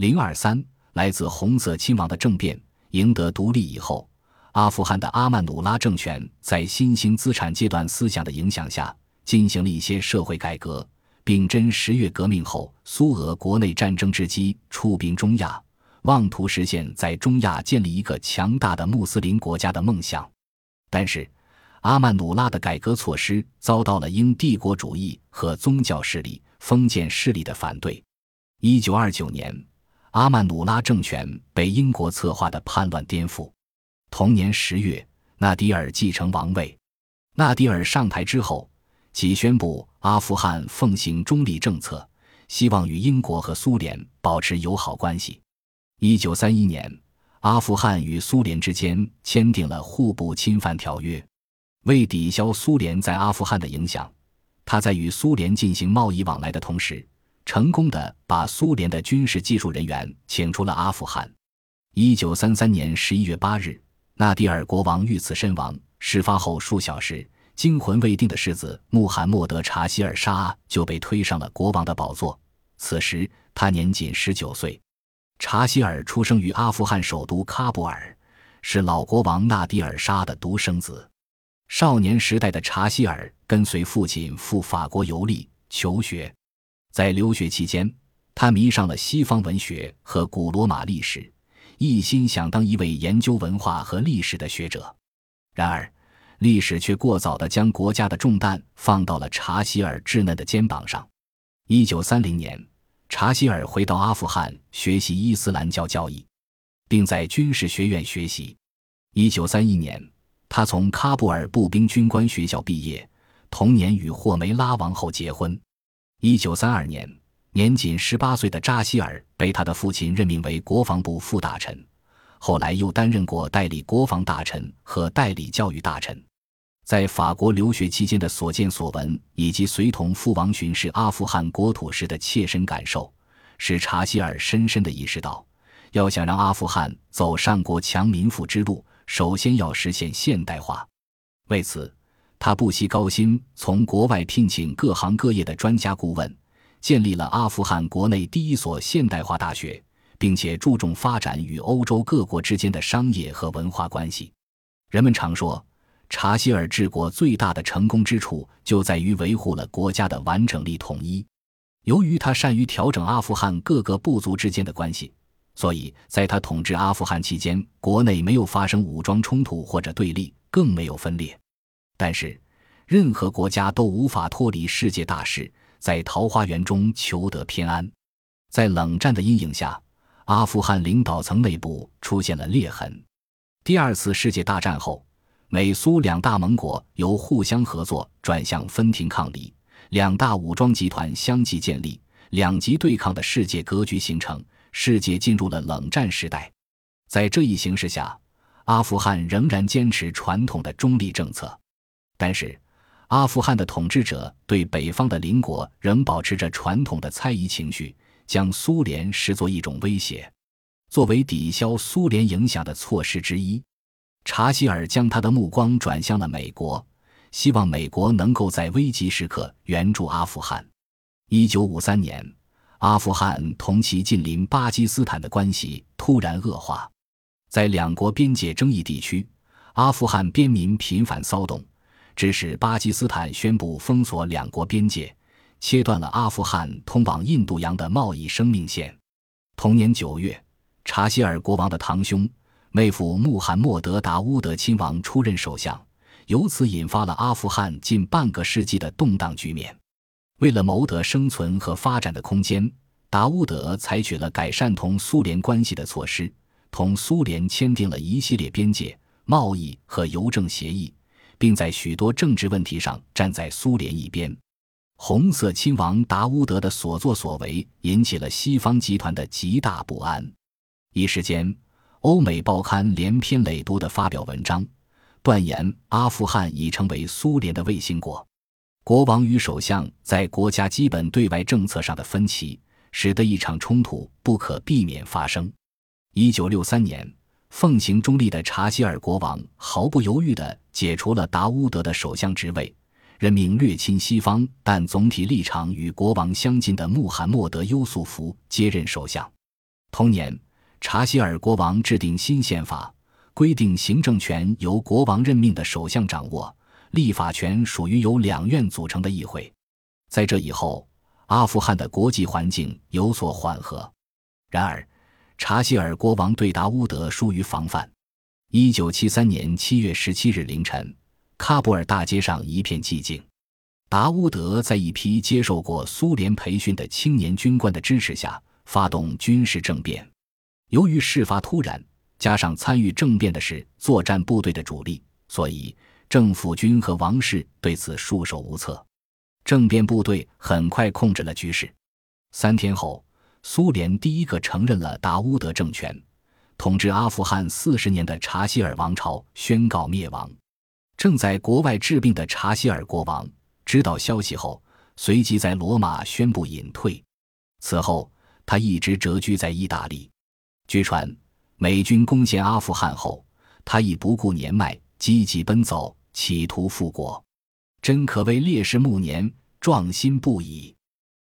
零二三，来自红色亲王的政变。赢得独立以后，阿富汗的阿曼努拉政权在新兴资产阶段思想的影响下，进行了一些社会改革，并真十月革命后苏俄国内战争之机，出兵中亚，妄图实现在中亚建立一个强大的穆斯林国家的梦想。但是，阿曼努拉的改革措施遭到了英帝国主义和宗教势力、封建势力的反对。一九二九年。阿曼努拉政权被英国策划的叛乱颠覆。同年十月，纳迪尔继承王位。纳迪尔上台之后，即宣布阿富汗奉行中立政策，希望与英国和苏联保持友好关系。一九三一年，阿富汗与苏联之间签订了互不侵犯条约。为抵消苏联在阿富汗的影响，他在与苏联进行贸易往来的同时。成功的把苏联的军事技术人员请出了阿富汗。一九三三年十一月八日，纳迪尔国王遇刺身亡。事发后数小时，惊魂未定的世子穆罕默德查希尔沙就被推上了国王的宝座。此时他年仅十九岁。查希尔出生于阿富汗首都喀布尔，是老国王纳迪尔沙的独生子。少年时代的查希尔跟随父亲赴法国游历求学。在留学期间，他迷上了西方文学和古罗马历史，一心想当一位研究文化和历史的学者。然而，历史却过早地将国家的重担放到了查希尔稚嫩的肩膀上。一九三零年，查希尔回到阿富汗学习伊斯兰教教义，并在军事学院学习。一九三一年，他从喀布尔步兵军官学校毕业，同年与霍梅拉王后结婚。一九三二年，年仅十八岁的扎希尔被他的父亲任命为国防部副大臣，后来又担任过代理国防大臣和代理教育大臣。在法国留学期间的所见所闻，以及随同父王巡视阿富汗国土时的切身感受，使查希尔深深地意识到，要想让阿富汗走上国强民富之路，首先要实现现代化。为此。他不惜高薪从国外聘请各行各业的专家顾问，建立了阿富汗国内第一所现代化大学，并且注重发展与欧洲各国之间的商业和文化关系。人们常说，查希尔治国最大的成功之处就在于维护了国家的完整力统一。由于他善于调整阿富汗各个部族之间的关系，所以在他统治阿富汗期间，国内没有发生武装冲突或者对立，更没有分裂。但是，任何国家都无法脱离世界大势，在桃花源中求得偏安。在冷战的阴影下，阿富汗领导层内部出现了裂痕。第二次世界大战后，美苏两大盟国由互相合作转向分庭抗礼，两大武装集团相继建立，两极对抗的世界格局形成，世界进入了冷战时代。在这一形势下，阿富汗仍然坚持传统的中立政策。但是，阿富汗的统治者对北方的邻国仍保持着传统的猜疑情绪，将苏联视作一种威胁。作为抵消苏联影响的措施之一，查希尔将他的目光转向了美国，希望美国能够在危急时刻援助阿富汗。一九五三年，阿富汗同其近邻巴基斯坦的关系突然恶化，在两国边界争议地区，阿富汗边民频繁骚动。致使巴基斯坦宣布封锁两国边界，切断了阿富汗通往印度洋的贸易生命线。同年九月，查希尔国王的堂兄、妹夫穆罕默德·达乌德亲王出任首相，由此引发了阿富汗近半个世纪的动荡局面。为了谋得生存和发展的空间，达乌德采取了改善同苏联关系的措施，同苏联签订了一系列边界、贸易和邮政协议。并在许多政治问题上站在苏联一边。红色亲王达乌德的所作所为引起了西方集团的极大不安。一时间，欧美报刊连篇累牍地发表文章，断言阿富汗已成为苏联的卫星国。国王与首相在国家基本对外政策上的分歧，使得一场冲突不可避免发生。一九六三年。奉行中立的查希尔国王毫不犹豫地解除了达乌德的首相职位，任命略亲西方但总体立场与国王相近的穆罕默德·优素福接任首相。同年，查希尔国王制定新宪法，规定行政权由国王任命的首相掌握，立法权属于由两院组成的议会。在这以后，阿富汗的国际环境有所缓和。然而，查希尔国王对达乌德疏于防范。一九七三年七月十七日凌晨，喀布尔大街上一片寂静。达乌德在一批接受过苏联培训的青年军官的支持下，发动军事政变。由于事发突然，加上参与政变的是作战部队的主力，所以政府军和王室对此束手无策。政变部队很快控制了局势。三天后，苏联第一个承认了达乌德政权。统治阿富汗四十年的查希尔王朝宣告灭亡。正在国外治病的查希尔国王知道消息后，随即在罗马宣布隐退。此后，他一直谪居在意大利。据传，美军攻陷阿富汗后，他已不顾年迈，积极奔走，企图复国。真可谓烈士暮年，壮心不已。